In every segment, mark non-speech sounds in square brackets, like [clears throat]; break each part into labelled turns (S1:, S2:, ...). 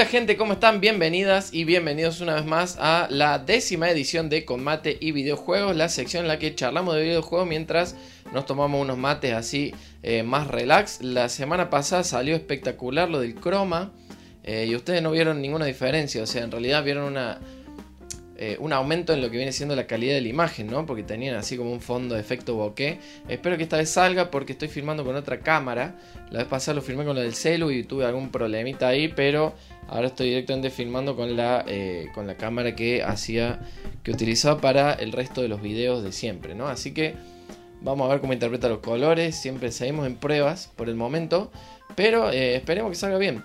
S1: Hola gente, ¿cómo están? Bienvenidas y bienvenidos una vez más a la décima edición de Combate y Videojuegos, la sección en la que charlamos de videojuegos mientras nos tomamos unos mates así eh, más relax. La semana pasada salió espectacular lo del croma eh, y ustedes no vieron ninguna diferencia, o sea, en realidad vieron una, eh, un aumento en lo que viene siendo la calidad de la imagen, ¿no? Porque tenían así como un fondo de efecto bokeh. Espero que esta vez salga porque estoy filmando con otra cámara. La vez pasada lo filmé con la del celu y tuve algún problemita ahí, pero ahora estoy directamente filmando con la, eh, con la cámara que hacía, que utilizaba para el resto de los videos de siempre, ¿no? Así que vamos a ver cómo interpreta los colores. Siempre seguimos en pruebas por el momento, pero eh, esperemos que salga bien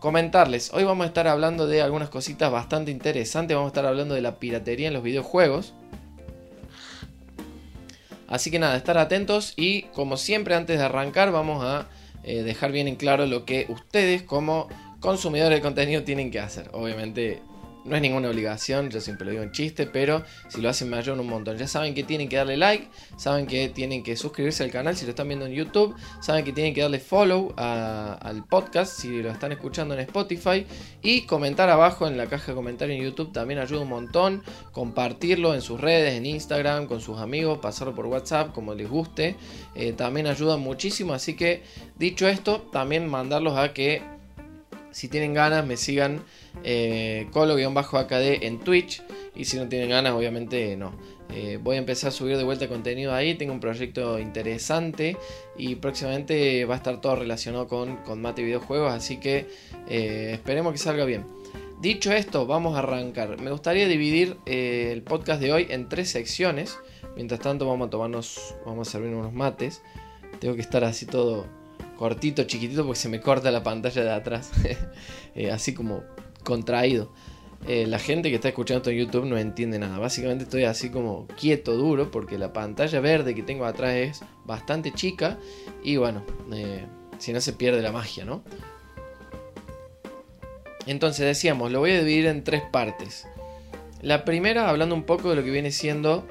S1: comentarles, hoy vamos a estar hablando de algunas cositas bastante interesantes, vamos a estar hablando de la piratería en los videojuegos. Así que nada, estar atentos y como siempre antes de arrancar vamos a eh, dejar bien en claro lo que ustedes como consumidores de contenido tienen que hacer. Obviamente no es ninguna obligación, yo siempre lo digo en chiste, pero si lo hacen me ayudan un montón. Ya saben que tienen que darle like, saben que tienen que suscribirse al canal si lo están viendo en YouTube, saben que tienen que darle follow al podcast si lo están escuchando en Spotify y comentar abajo en la caja de comentarios en YouTube también ayuda un montón. Compartirlo en sus redes, en Instagram, con sus amigos, pasarlo por WhatsApp como les guste, eh, también ayuda muchísimo. Así que dicho esto, también mandarlos a que si tienen ganas me sigan eh, colo-akd en Twitch. Y si no tienen ganas, obviamente no. Eh, voy a empezar a subir de vuelta contenido ahí. Tengo un proyecto interesante y próximamente va a estar todo relacionado con, con mate y videojuegos. Así que eh, esperemos que salga bien. Dicho esto, vamos a arrancar. Me gustaría dividir eh, el podcast de hoy en tres secciones. Mientras tanto, vamos a tomarnos, vamos a servir unos mates. Tengo que estar así todo cortito, chiquitito, porque se me corta la pantalla de atrás. [laughs] así como contraído. Eh, la gente que está escuchando esto en YouTube no entiende nada. Básicamente estoy así como quieto, duro, porque la pantalla verde que tengo atrás es bastante chica. Y bueno, eh, si no se pierde la magia, ¿no? Entonces decíamos, lo voy a dividir en tres partes. La primera, hablando un poco de lo que viene siendo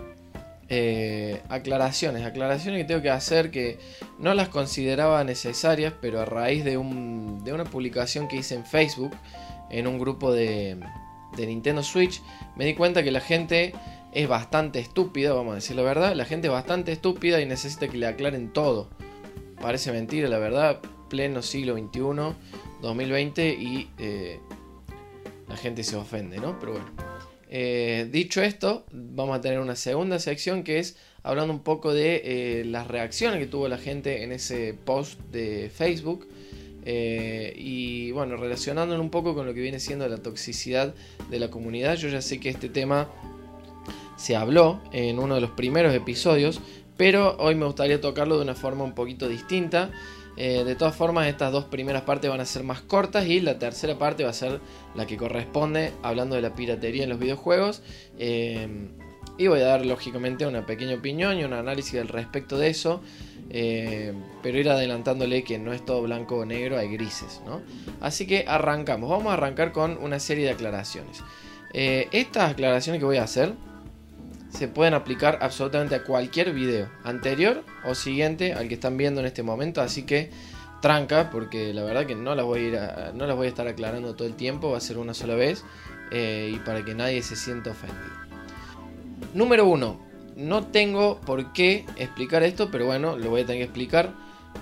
S1: eh, aclaraciones. Aclaraciones que tengo que hacer que no las consideraba necesarias, pero a raíz de, un, de una publicación que hice en Facebook en un grupo de, Nintendo Switch, me di cuenta que la gente es bastante estúpida, vamos a decir la verdad, la gente es bastante estúpida y necesita que le aclaren todo. Parece mentira, la verdad, pleno siglo XXI, 2020 y eh, la gente se ofende, ¿no? Pero bueno. Eh, dicho esto, vamos a tener una segunda sección que es hablando un poco de eh, las reacciones que tuvo la gente en ese post de Facebook eh, y bueno, relacionándolo un poco con lo que viene siendo la toxicidad de la comunidad, yo ya sé que este tema se habló en uno de los primeros episodios, pero hoy me gustaría tocarlo de una forma un poquito distinta. Eh, de todas formas, estas dos primeras partes van a ser más cortas y la tercera parte va a ser la que corresponde hablando de la piratería en los videojuegos. Eh, y voy a dar lógicamente una pequeña opinión y un análisis al respecto de eso. Eh, pero ir adelantándole que no es todo blanco o negro, hay grises, ¿no? Así que arrancamos. Vamos a arrancar con una serie de aclaraciones. Eh, estas aclaraciones que voy a hacer se pueden aplicar absolutamente a cualquier video, anterior o siguiente al que están viendo en este momento. Así que tranca, porque la verdad que no las voy a, ir no las voy a estar aclarando todo el tiempo, va a ser una sola vez eh, y para que nadie se sienta ofendido. Número 1 no tengo por qué explicar esto, pero bueno, lo voy a tener que explicar.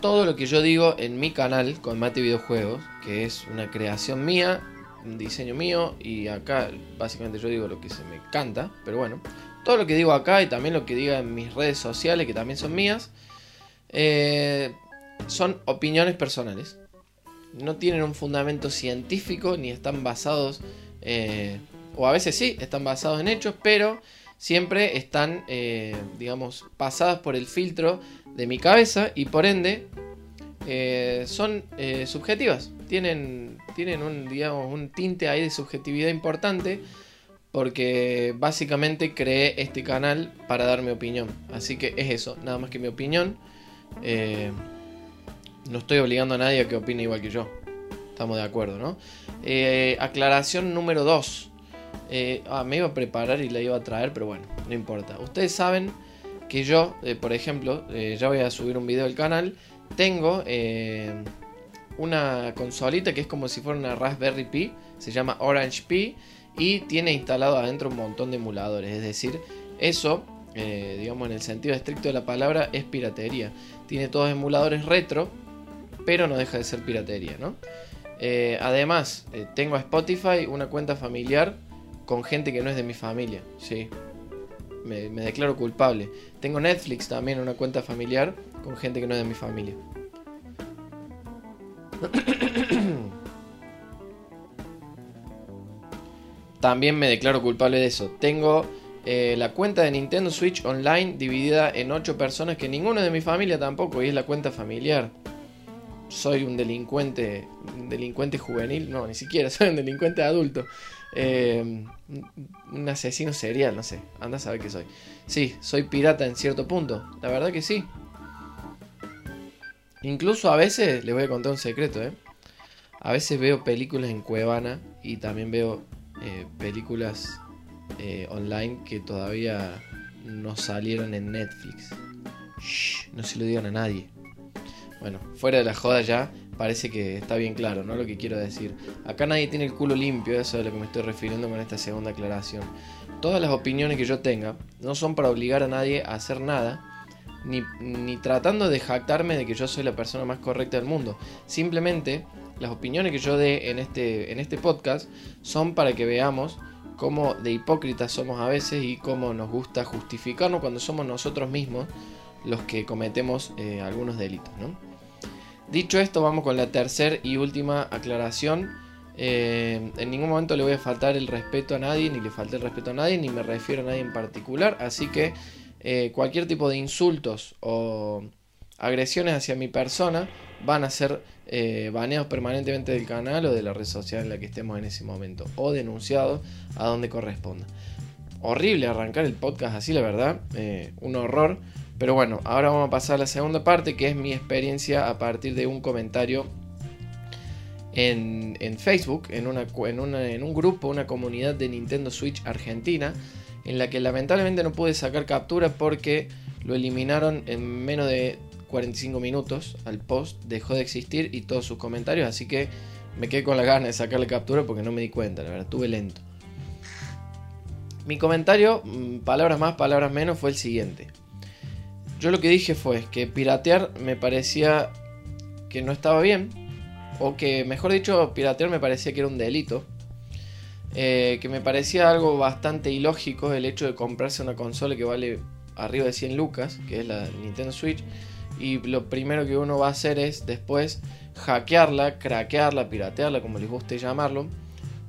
S1: Todo lo que yo digo en mi canal con Mate Videojuegos, que es una creación mía, un diseño mío, y acá básicamente yo digo lo que se me canta, pero bueno, todo lo que digo acá y también lo que diga en mis redes sociales, que también son mías, eh, son opiniones personales. No tienen un fundamento científico ni están basados, eh, o a veces sí, están basados en hechos, pero siempre están, eh, digamos, pasadas por el filtro de mi cabeza y por ende eh, son eh, subjetivas. Tienen, tienen un, digamos, un tinte ahí de subjetividad importante porque básicamente creé este canal para dar mi opinión. Así que es eso, nada más que mi opinión. no estoy obligando a nadie a que opine igual que yo. Estamos de acuerdo, ¿no? aclaración número 2. Eh, ah, me iba a preparar y la iba a traer, pero bueno, no importa. Ustedes saben que yo, eh, por ejemplo, eh, ya voy a subir un video al canal. Tengo una consolita que es como si fuera una Raspberry Pi, se llama Orange Pi y tiene instalado adentro un montón de emuladores. Es decir, eso, digamos en el sentido estricto de la palabra, es piratería. Tiene todos emuladores retro, pero no deja de ser piratería, ¿no? Además, tengo a Spotify una cuenta familiar con gente que no es de mi familia, sí. Me, declaro culpable. Tengo Netflix también una cuenta familiar con gente que no es de mi familia. [coughs] También me declaro culpable de eso. Tengo eh, la cuenta de Nintendo Switch Online dividida en 8 personas que ninguno de mi familia tampoco, y es la cuenta familiar. Soy un delincuente, un delincuente juvenil, no, ni siquiera, [laughs] soy un delincuente adulto. Eh, un asesino serial, no sé, anda a saber qué soy. Sí, soy pirata en cierto punto, la verdad que sí. Incluso a veces, les voy a contar un secreto, ¿eh? A veces veo películas en Cuevana y también veo eh, películas eh, online que todavía no salieron en Netflix. no se lo digan a nadie. Bueno, fuera de la joda ya, parece que está bien claro, ¿no? Lo que quiero decir. Acá nadie tiene el culo limpio, eso es a lo que me estoy refiriendo con esta segunda aclaración. Todas las opiniones que yo tenga no son para obligar a nadie a hacer nada, ni, ni tratando de jactarme de que yo soy la persona más correcta del mundo. Simplemente las opiniones que yo dé en este, en este podcast son para que veamos cómo de hipócritas somos a veces y cómo nos gusta justificarnos cuando somos nosotros mismos los que cometemos eh, algunos delitos. Dicho esto, vamos con la tercera y última aclaración. Eh, en ningún momento le voy a faltar el respeto a nadie, ni le falté el respeto a nadie, ni me refiero a nadie en particular. Así que eh, cualquier tipo de insultos o agresiones hacia mi persona van a ser eh, baneados permanentemente del canal o de la red social en la que estemos en ese momento o denunciados a donde corresponda. Horrible arrancar el podcast así, la verdad, un horror. Pero bueno, ahora vamos a pasar a la segunda parte que es mi experiencia a partir de un comentario en, Facebook, en, en un grupo, una comunidad de Nintendo Switch Argentina, en la que lamentablemente no pude sacar captura porque lo eliminaron en menos de 45 minutos al post, dejó de existir y todos sus comentarios, así que me quedé con la gana de sacarle captura porque no me di cuenta, la verdad, estuve lento. Mi comentario, mm, palabras más, palabras menos, fue el siguiente. Yo lo que dije fue que piratear me parecía que no estaba bien, o que mejor dicho, piratear me parecía que era un delito. Eh, que me parecía algo bastante ilógico el hecho de comprarse una consola que vale arriba de 100 lucas, que es la Nintendo Switch, y lo primero que uno va a hacer es después hackearla, craquearla, piratearla, como les guste llamarlo,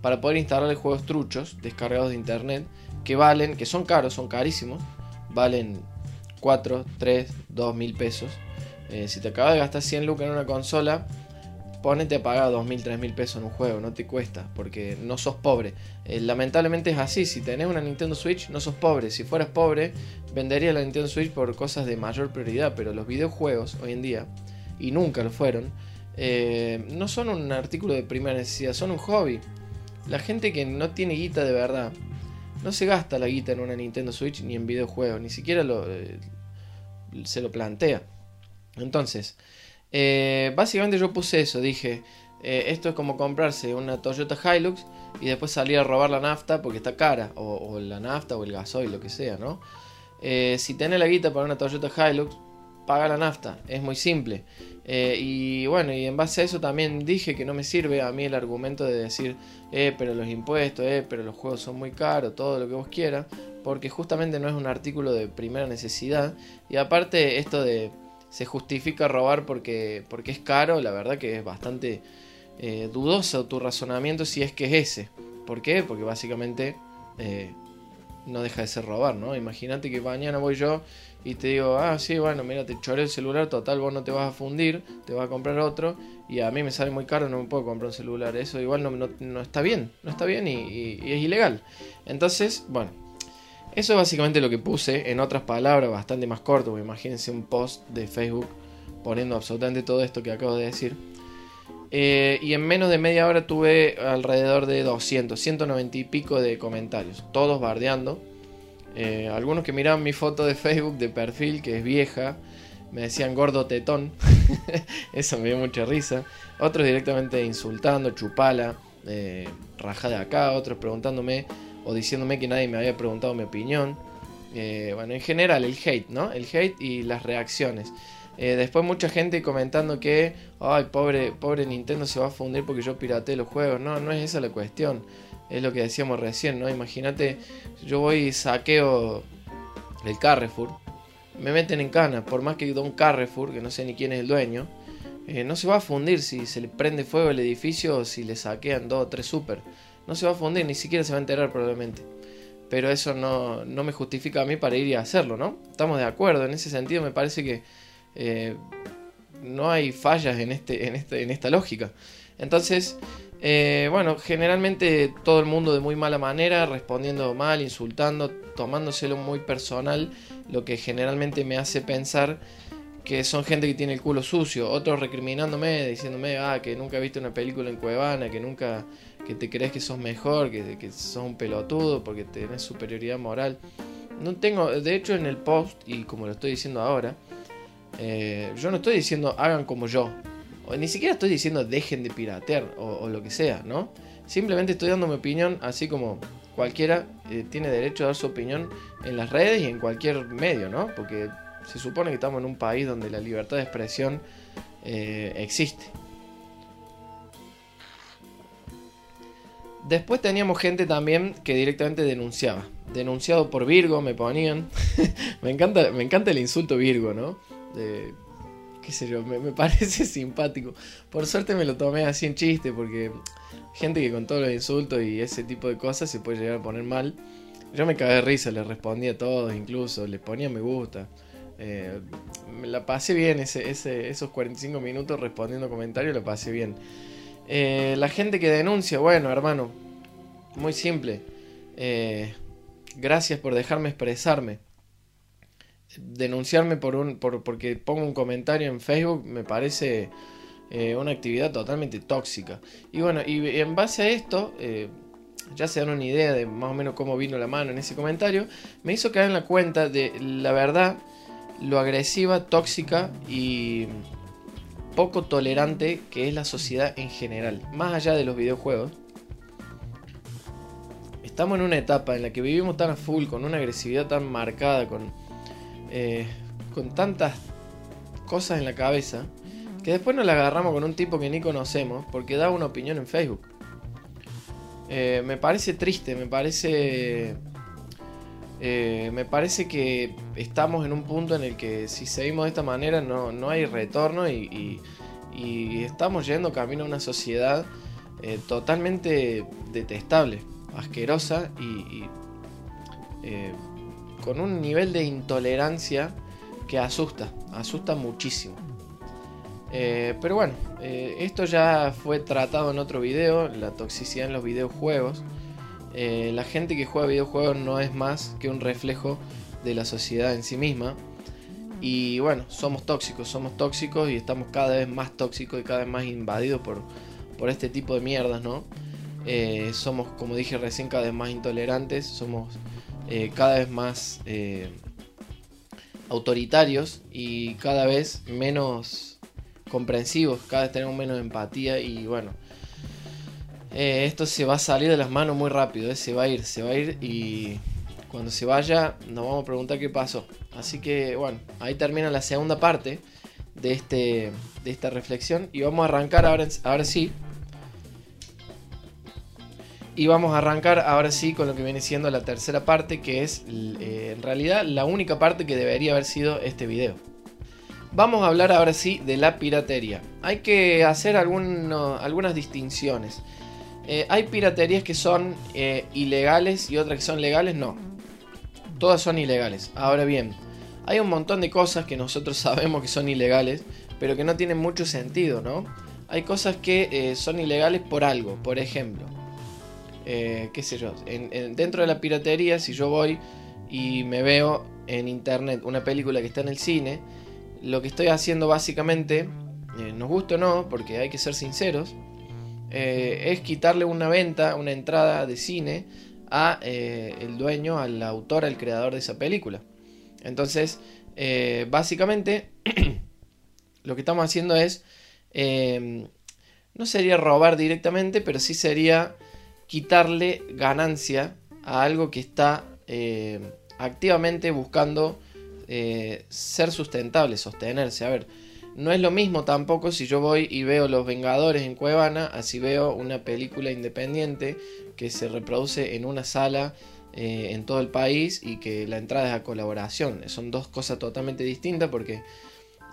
S1: para poder instalarle juegos truchos descargados de internet que valen, que son caros, son carísimos, valen 4, 3, 2 mil pesos. Eh, si te acabas de gastar 100 lucas en una consola, ponete a pagar 2.000, 3.000 pesos en un juego, no te cuesta, porque no sos pobre. Eh, lamentablemente es así, si tenés una Nintendo Switch no sos pobre, si fueras pobre vendería la Nintendo Switch por cosas de mayor prioridad, pero los videojuegos hoy en día, y nunca lo fueron, eh, no son un artículo de primera necesidad, son un hobby. La gente que no tiene guita de verdad, no se gasta la guita en una Nintendo Switch ni en videojuegos, ni siquiera lo, eh, se lo plantea. Entonces, eh, básicamente yo puse eso, dije, eh, esto es como comprarse una Toyota Hilux y después salir a robar la nafta porque está cara, o, la nafta o el gasoil, lo que sea, ¿no? Si tenés la guita para una Toyota Hilux, paga la nafta, es muy simple. y bueno, y en base a eso también dije que no me sirve a mí el argumento de decir, eh, pero los impuestos, eh, pero los juegos son muy caros, todo lo que vos quieras, porque justamente no es un artículo de primera necesidad. Y aparte esto de se justifica robar porque, porque es caro, la verdad que es bastante eh, dudoso tu razonamiento si es que es ese. ¿Por qué? Porque básicamente eh, no deja de ser robar, ¿no? Imagínate que mañana voy yo y te digo, ah, sí, bueno, mira, te choré el celular, total, vos no te vas a fundir, te vas a comprar otro y a mí me sale muy caro, no me puedo comprar un celular. Eso igual no, no, está bien, no está bien y es ilegal. Entonces, bueno, eso es básicamente lo que puse, en otras palabras, bastante más corto, imagínense un post de Facebook poniendo absolutamente todo esto que acabo de decir. Eh, y en menos de media hora tuve alrededor de 200, 190 y pico de comentarios, todos bardeando. Eh, algunos que miraban mi foto de Facebook de perfil, que es vieja, me decían gordo tetón. [laughs] Eso me dio mucha risa. Otros directamente insultando, chupala, eh, raja de acá. Otros preguntándome o diciéndome que nadie me había preguntado mi opinión. Eh, bueno, en general el hate, ¿no? El hate y las reacciones. Eh, después mucha gente comentando que, ay, pobre, pobre Nintendo se va a fundir porque yo pirateé los juegos. No, no es esa la cuestión. Es lo que decíamos recién, ¿no? Imagínate, yo voy y saqueo el Carrefour. Me meten en cana, por más que un Carrefour, que no sé ni quién es el dueño, eh, no se va a fundir si se le prende fuego el edificio o si le saquean dos o tres super. No se va a fundir, ni siquiera se va a enterar probablemente. Pero eso no, no me justifica a mí para ir y hacerlo, ¿no? Estamos de acuerdo, en ese sentido me parece que eh, no hay fallas en, este, en, este, en esta lógica. Entonces, eh, bueno, generalmente todo el mundo de muy mala manera, respondiendo mal, insultando, tomándoselo muy personal, lo que generalmente me hace pensar que son gente que tiene el culo sucio, otros recriminándome, diciéndome, ah, que nunca viste una película en Cuevana, que nunca, que te crees que sos mejor, que, que sos un pelotudo porque tenés superioridad moral. No tengo, de hecho en el post, y como lo estoy diciendo ahora, eh, yo no estoy diciendo hagan como yo. O ni siquiera estoy diciendo dejen de piratear o, lo que sea, ¿no? Simplemente estoy dando mi opinión, así como cualquiera eh, tiene derecho a dar su opinión en las redes y en cualquier medio, ¿no? Porque se supone que estamos en un país donde la libertad de expresión eh, existe. Después teníamos gente también que directamente denunciaba. Denunciado por Virgo, me ponían. [laughs] me, encanta, me encanta el insulto Virgo, ¿no? Qué sé yo, me, parece [laughs] simpático. Por suerte me lo tomé así en chiste, porque gente que con todos los insultos y ese tipo de cosas se puede llegar a poner mal. Yo me cagué de risa, le respondí a todos, incluso, les ponía me gusta. Eh, me la pasé bien esos 45 minutos respondiendo comentarios, la pasé bien. Eh, la gente que denuncia, bueno, hermano, muy simple. Eh, gracias por dejarme expresarme denunciarme por un por, porque pongo un comentario en Facebook me parece eh, una actividad totalmente tóxica. Y bueno, y en base a esto, eh, ya se dan una idea de más o menos cómo vino la mano en ese comentario, me hizo caer en la cuenta de la verdad, lo agresiva, tóxica y poco tolerante que es la sociedad en general, más allá de los videojuegos. Estamos en una etapa en la que vivimos tan a full, con una agresividad tan marcada, con eh, con tantas cosas en la cabeza que después nos la agarramos con un tipo que ni conocemos porque da una opinión en Facebook. Eh, me parece triste, me parece. Eh, me parece que estamos en un punto en el que si seguimos de esta manera no, hay retorno y, estamos yendo camino a una sociedad totalmente detestable, asquerosa y, con un nivel de intolerancia que asusta, asusta muchísimo. Eh, pero bueno, eh, esto ya fue tratado en otro video, la toxicidad en los videojuegos. Eh, la gente que juega videojuegos no es más que un reflejo de la sociedad en sí misma. Y bueno, somos tóxicos, somos tóxicos y estamos cada vez más tóxicos y cada vez más invadidos por, por este tipo de mierdas, ¿no? somos, como dije recién, cada vez más intolerantes, somos eh, cada vez más eh, autoritarios y cada vez menos comprensivos, cada vez tenemos menos empatía y bueno, eh, esto se va a salir de las manos muy rápido, se va a ir, se va a ir y cuando se vaya nos vamos a preguntar qué pasó. Así que bueno, ahí termina la segunda parte de, este, de esta reflexión y vamos a arrancar ahora, ahora sí y vamos a arrancar ahora sí con lo que viene siendo la tercera parte, que es eh, en realidad la única parte que debería haber sido este video. Vamos a hablar ahora sí de la piratería. Hay que hacer algunas distinciones. Eh, hay piraterías que son eh, ilegales y otras que son legales, no. Todas son ilegales. Ahora bien, hay un montón de cosas que nosotros [laughs] sabemos que son ilegales, pero que no tienen mucho sentido, ¿no? Hay cosas que son ilegales por algo. Por ejemplo, eh, qué sé yo, dentro de la piratería, si yo voy y me veo en internet una película que está en el cine, lo que estoy haciendo básicamente, eh, nos gusta o no, porque hay que ser sinceros, eh, es quitarle una venta, una entrada de cine a el dueño, al autor, al creador de esa película. Entonces, básicamente, [clears throat] lo que estamos haciendo es, no sería robar directamente, pero sí sería quitarle ganancia a algo que está em, activamente buscando eh, ser sustentable, sostenerse. A ver, no es lo mismo tampoco si yo voy y veo Los Vengadores en Cuevana, así veo una película independiente que se reproduce en una sala eh, en todo el país y que la entrada es a colaboración. Son dos cosas totalmente distintas porque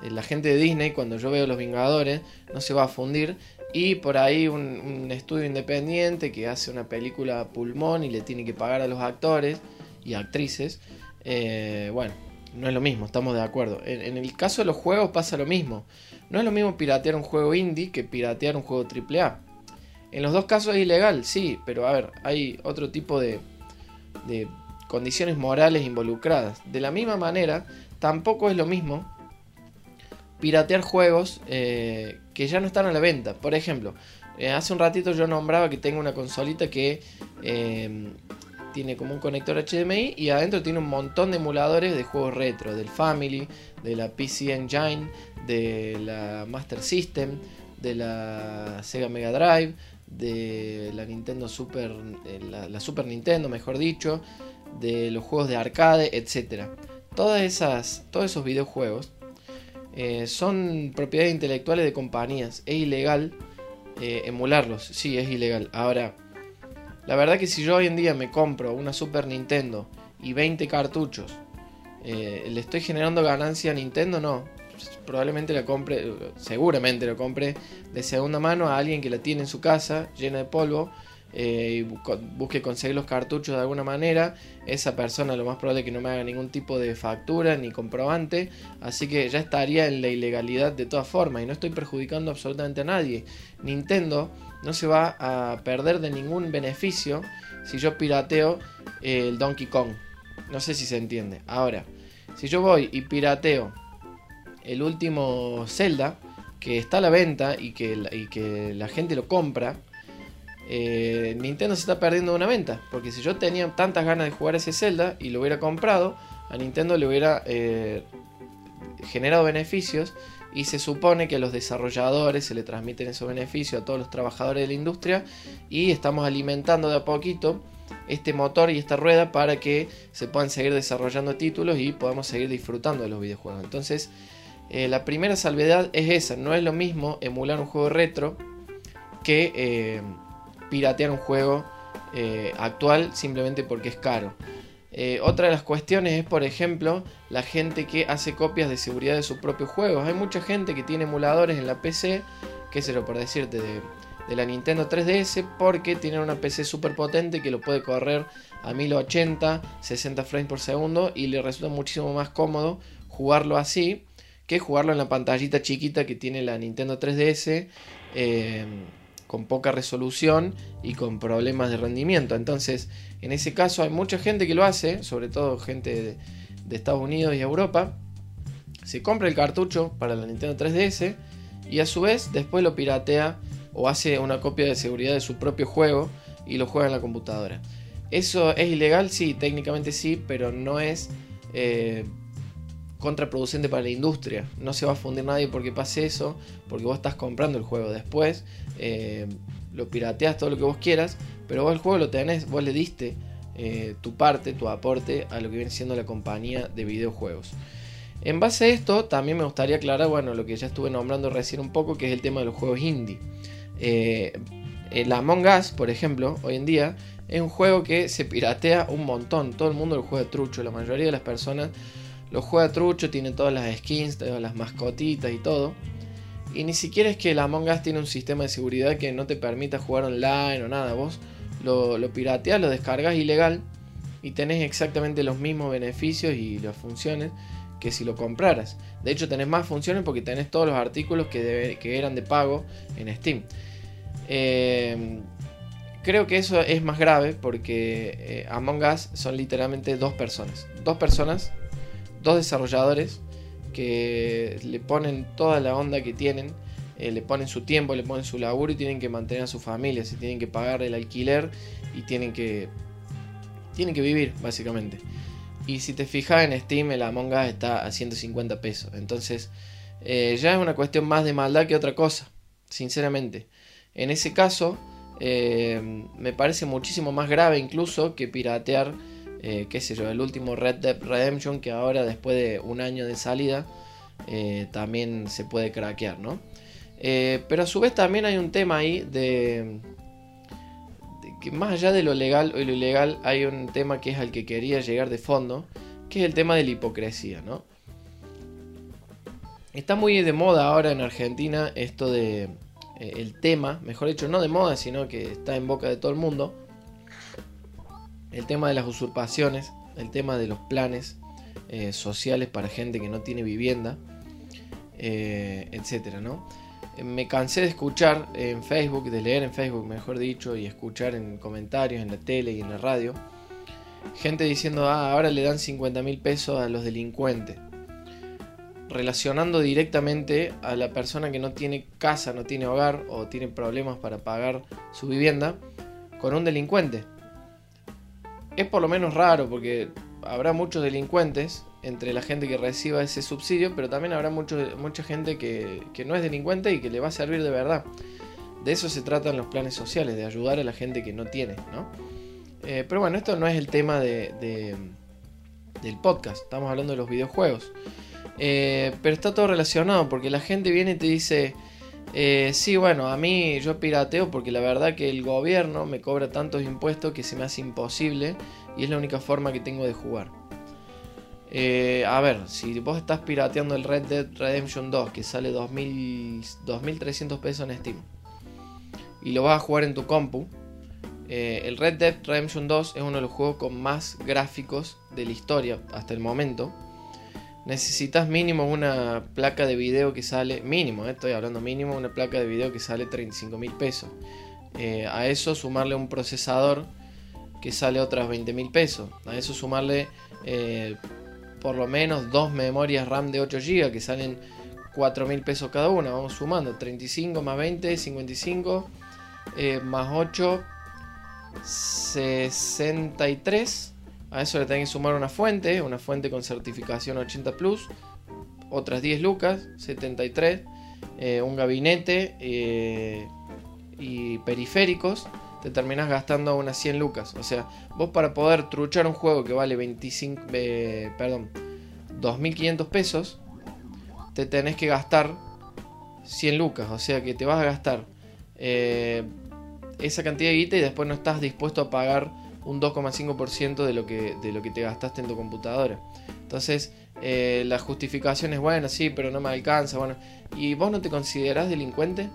S1: eh, la gente de Disney, cuando yo veo Los Vengadores, no se va a fundir. Y por ahí un, estudio independiente que hace una película pulmón y le tiene que pagar a los actores y actrices. Eh, bueno, no es lo mismo, estamos de acuerdo. En, el caso de los juegos pasa lo mismo. No es lo mismo piratear un juego indie que piratear un juego AAA. En los dos casos es ilegal, sí, pero a ver, hay otro tipo de, de condiciones morales involucradas. De la misma manera, tampoco es lo mismo piratear juegos eh, que ya no están a la venta. Por ejemplo, eh, hace un ratito yo nombraba que tengo una consolita que eh, tiene como un conector HDMI y adentro tiene un montón de emuladores de juegos retro, del Family, de la PC Engine, de la Master System, de la Sega Mega Drive, de la Nintendo Super, eh, la, Super Nintendo, mejor dicho, de los juegos de arcade, etc. Todas esas, todos esos videojuegos eh, son propiedades intelectuales de compañías. Es ilegal eh, emularlos, sí, es ilegal. Ahora, la verdad que si yo hoy en día me compro una Super Nintendo y 20 cartuchos, ¿le estoy generando ganancia a Nintendo? No probablemente la compre, seguramente lo compre de segunda mano a alguien que la tiene en su casa llena de polvo eh, y busque conseguir los cartuchos de alguna manera. Esa persona lo más probable es que no me haga ningún tipo de factura ni comprobante, así que ya estaría en la ilegalidad de todas formas y no estoy perjudicando absolutamente a nadie. Nintendo no se va a perder de ningún beneficio si yo pirateo el Donkey Kong. No sé si se entiende. Ahora, si yo voy y pirateo el último Zelda, que está a la venta y que, que la gente lo compra, eh, Nintendo se está perdiendo una venta. Porque si yo tenía tantas ganas de jugar ese Zelda y lo hubiera comprado, a Nintendo le hubiera eh, generado beneficios. Y se supone que a los desarrolladores se le transmiten esos beneficios a todos los trabajadores de la industria. Y estamos alimentando de a poquito este motor y esta rueda para que se puedan seguir desarrollando títulos y podamos seguir disfrutando de los videojuegos. Entonces, eh, la primera salvedad es esa, no es lo mismo emular un juego retro que piratear un juego eh, actual simplemente porque es caro. otra de las cuestiones es, por ejemplo, la gente que hace copias de seguridad de sus propios juegos. Hay mucha gente que tiene emuladores en la PC, que se lo por decirte, de, la Nintendo 3DS, porque tienen una PC súper potente que lo puede correr a 1080, 60 frames por segundo y le resulta muchísimo más cómodo jugarlo así que jugarlo en la pantallita chiquita que tiene la Nintendo 3DS eh, con poca resolución y con problemas de rendimiento. Entonces, en ese caso hay mucha gente que lo hace, sobre todo gente de, Estados Unidos y Europa. Se compra el cartucho para la Nintendo 3DS y a su vez después lo piratea o hace una copia de seguridad de su propio juego y lo juega en la computadora. ¿Eso es ilegal? Sí, técnicamente sí, pero no es eh, contraproducente para la industria. No se va a fundir nadie porque pase eso, porque vos estás comprando el juego después, eh, lo pirateas todo lo que vos quieras, pero vos el juego lo tenés, vos le diste eh, tu parte, tu aporte a lo que viene siendo la compañía de videojuegos. En base a esto, también me gustaría aclarar, bueno, lo que ya estuve nombrando recién un poco, que es el tema de los juegos indie. Eh, el Among Us, por ejemplo, hoy en día, es un juego que se piratea un montón. Todo el mundo lo juega trucho. La mayoría de las personas lo juega trucho, tiene todas las skins, todas las mascotitas y todo. Y ni siquiera es que el Among Us tiene un sistema de seguridad que no te permita jugar online o nada. Vos lo, lo pirateas, lo descargas ilegal y tenés exactamente los mismos beneficios y las funciones que si lo compraras. De hecho, tenés más funciones porque tenés todos los artículos que, eran de pago en Steam. Eh, creo que eso es más grave porque eh, Among Us son literalmente dos personas. Dos personas dos desarrolladores que le ponen toda la onda que tienen, eh, le ponen su tiempo, le ponen su laburo y tienen que mantener a su familia, si tienen que pagar el alquiler y tienen que tienen que vivir básicamente. Y si te fijas en Steam el Among Us está a 150 pesos, entonces eh, ya es una cuestión más de maldad que otra cosa, sinceramente. En ese caso, eh, me parece muchísimo más grave incluso que piratear, eh, qué sé yo, el último Red Dead Redemption que ahora después de un año de salida también se puede craquear, ¿no? pero a su vez también hay un tema ahí de, de, que más allá de lo legal o lo ilegal hay un tema que es al que quería llegar de fondo, que es el tema de la hipocresía, ¿no? Está muy de moda ahora en Argentina esto de eh, el tema, mejor dicho, no de moda, sino que está en boca de todo el mundo. El tema de las usurpaciones, el tema de los planes eh, sociales para gente que no tiene vivienda, eh, etcétera, ¿no? Me cansé de escuchar en Facebook, de leer en Facebook, mejor dicho, y escuchar en comentarios, en la tele y en la radio, gente diciendo, ah, ahora le dan 50 mil pesos a los delincuentes relacionando directamente a la persona que no tiene casa, no tiene hogar o tiene problemas para pagar su vivienda con un delincuente. Es por lo menos raro porque habrá muchos delincuentes entre la gente que reciba ese subsidio, pero también habrá mucho, mucha gente que, no es delincuente y que le va a servir de verdad. De eso se tratan los planes sociales, de ayudar a la gente que no tiene, ¿no? Eh, pero bueno, esto no es el tema de, del podcast, estamos hablando de los videojuegos. Eh, pero está todo relacionado porque la gente viene y te dice, eh, sí, bueno, a mí yo pirateo porque la verdad que el gobierno me cobra tantos impuestos que se me hace imposible y es la única forma que tengo de jugar. Eh, a ver, si vos estás pirateando el Red Dead Redemption 2 que sale 2.300 pesos en Steam y lo vas a jugar en tu compu, el Red Dead Redemption 2 es uno de los juegos con más gráficos de la historia hasta el momento necesitas mínimo una placa de video que sale, mínimo, eh, estoy hablando mínimo, una placa de video que sale 35 mil pesos. Eh, a eso sumarle un procesador que sale otras 20 mil pesos. A eso sumarle eh, por lo menos dos memorias RAM de 8 GB que salen 4 mil pesos cada una. Vamos sumando 35 más 20, 55 más 8, 63 a eso le tenés que sumar una fuente, una fuente con certificación 80 Plus, otras 10 lucas, 73, eh, un gabinete eh, y periféricos, te terminás gastando unas 100 lucas. O sea, vos para poder truchar un juego que vale 25, eh, perdón, 2.500 pesos, te tenés que gastar 100 lucas. O sea que te vas a gastar esa cantidad de guita y después no estás dispuesto a pagar un 2,5% de, lo que, de lo que te gastaste en tu computadora. Entonces, eh, la justificación es buena, sí, pero no me alcanza. Bueno, ¿y vos no te considerás delincuente?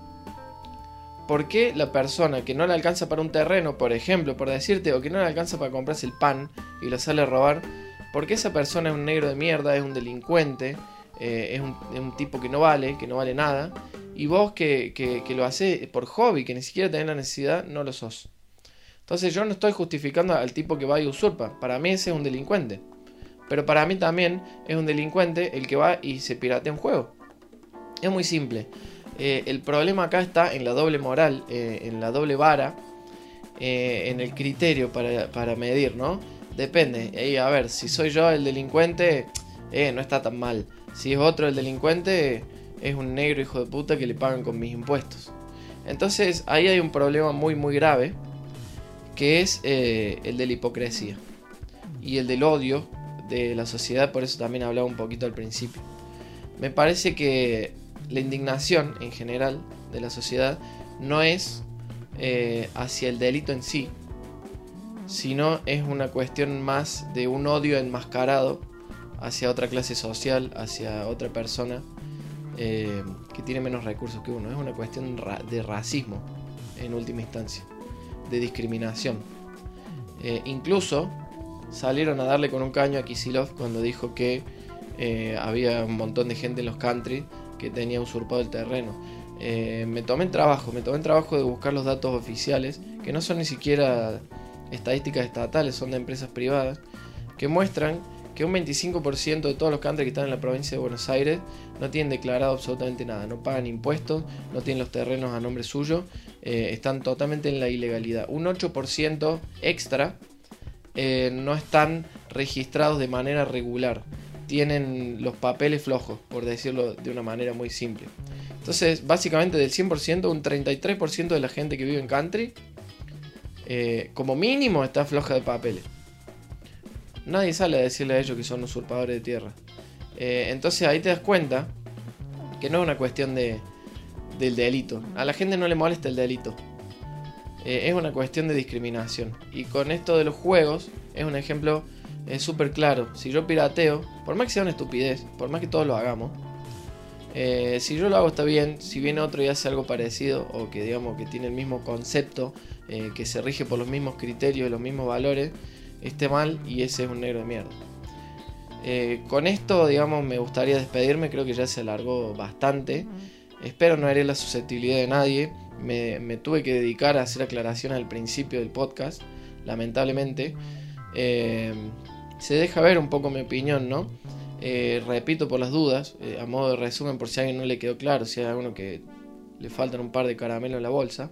S1: ¿Por qué la persona que no le alcanza para un terreno, por ejemplo, por decirte, o que no le alcanza para comprarse el pan y lo sale a robar, ¿por qué esa persona es un negro de mierda, es un delincuente, eh, es, un, tipo que no vale, que no vale nada, y vos que, que, que lo haces por hobby, que ni siquiera tenés la necesidad, no lo sos? Entonces yo no estoy justificando al tipo que va y usurpa. Para mí ese es un delincuente. Pero para mí también es un delincuente el que va y se piratea un juego. Es muy simple. Eh, el problema acá está en la doble moral, eh, en la doble vara, eh, en el criterio para, medir, ¿no? Depende. a ver, si soy yo el delincuente, no está tan mal. Si es otro el delincuente, es un negro hijo de puta que le pagan con mis impuestos. Entonces ahí hay un problema muy muy grave que es eh, el de la hipocresía y el del odio de la sociedad, por eso también hablaba un poquito al principio. Me parece que la indignación en general de la sociedad no es eh, hacia el delito en sí, sino es una cuestión más de un odio enmascarado hacia otra clase social, hacia otra persona eh, que tiene menos recursos que uno. Es una cuestión de racismo en última instancia de discriminación. Eh, incluso salieron a darle con un caño a Kisilov cuando dijo que eh, había un montón de gente en los country que tenía usurpado el terreno. Eh, me tomé el trabajo, me tomé el trabajo de buscar los datos oficiales, que no son ni siquiera estadísticas estatales, son de empresas privadas, que muestran que un 25% de todos los country que están en la provincia de Buenos Aires no tienen declarado absolutamente nada, no pagan impuestos, no tienen los terrenos a nombre suyo, eh, están totalmente en la ilegalidad. Un 8% extra eh, no están registrados de manera regular. tienen los papeles flojos, por decirlo de una manera muy simple. Entonces, básicamente del 100%, un 33% de la gente que vive en country, eh, como mínimo, está floja de papeles. Nadie sale a decirle a ellos que son usurpadores de tierra. Entonces ahí te das cuenta que no es una cuestión de, del delito. A la gente no le molesta el delito. Eh, es una cuestión de discriminación. Y con esto de los juegos, es un ejemplo súper claro. Si yo pirateo, por más que sea una estupidez, por más que todos lo hagamos, eh, si yo lo hago está bien, si viene otro y hace algo parecido o que digamos que tiene el mismo concepto, eh, que se rige por los mismos criterios, los mismos valores, esté mal y ese es un negro de mierda. Eh, con esto, digamos, me gustaría despedirme, creo que ya se alargó bastante. Espero no herir la susceptibilidad de nadie. Me, tuve que dedicar a hacer aclaraciones al principio del podcast, lamentablemente. se deja ver un poco mi opinión, ¿no? Eh, repito por las dudas, eh, a modo de resumen por si a alguien no le quedó claro, si hay alguno que le faltan un par de caramelos en la bolsa.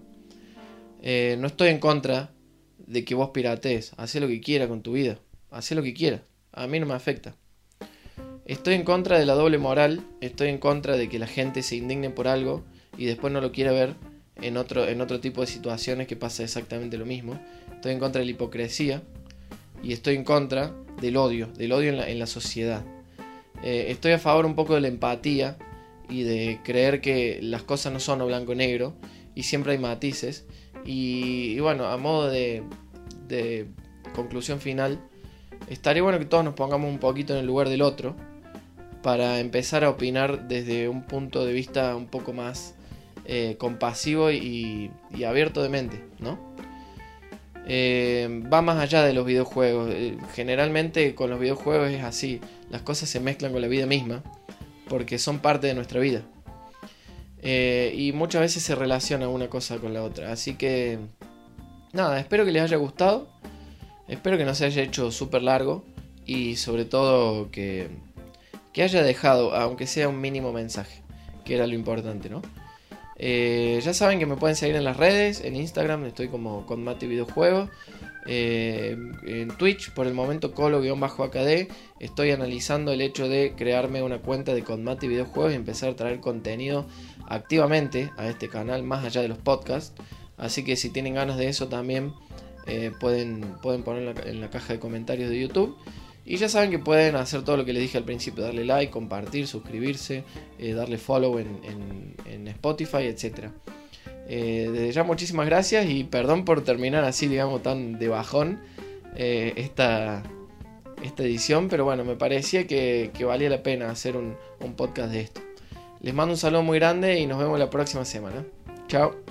S1: Eh, no estoy en contra de que vos piratees, haz lo que quiera con tu vida, haz lo que quiera, a mí no me afecta. Estoy en contra de la doble moral, estoy en contra de que la gente se indigne por algo y después no lo quiera ver en otro, en otro tipo de situaciones que pasa exactamente lo mismo. Estoy en contra de la hipocresía y estoy en contra del odio, del odio en la sociedad. Eh, estoy a favor un poco de la empatía y de creer que las cosas no son o blanco o negro y siempre hay matices. Y, bueno, a modo de, conclusión final, estaría bueno que todos nos pongamos un poquito en el lugar del otro para empezar a opinar desde un punto de vista un poco más eh, compasivo y, abierto de mente, ¿no? Eh, va más allá de los videojuegos. generalmente con los videojuegos es así las cosas se mezclan con la vida misma, porque son parte de nuestra vida. Eh, y muchas veces se relaciona una cosa con la otra. Así que, nada, espero que les haya gustado. Espero que no se haya hecho súper largo. Y sobre todo que, que haya dejado, aunque sea un mínimo mensaje, que era lo importante, ¿no? Eh, ya saben que me pueden seguir en las redes, en Instagram estoy como con Mati Videojuegos. Eh, en Twitch, por el momento colo-akd, estoy analizando el hecho de crearme una cuenta de Conmati Videojuegos y empezar a traer contenido activamente a este canal, más allá de los podcasts. Así que si tienen ganas de eso también eh, pueden, pueden en la caja de comentarios de YouTube. Y ya saben que pueden hacer todo lo que les dije al principio, darle like, compartir, suscribirse, eh, darle follow en, en Spotify, etcétera. Eh, desde ya muchísimas gracias y perdón por terminar así, digamos, tan de bajón eh, esta, esta edición, pero bueno, me parecía que, valía la pena hacer un, un podcast de esto. Les mando un saludo muy grande y nos vemos la próxima semana. Chao.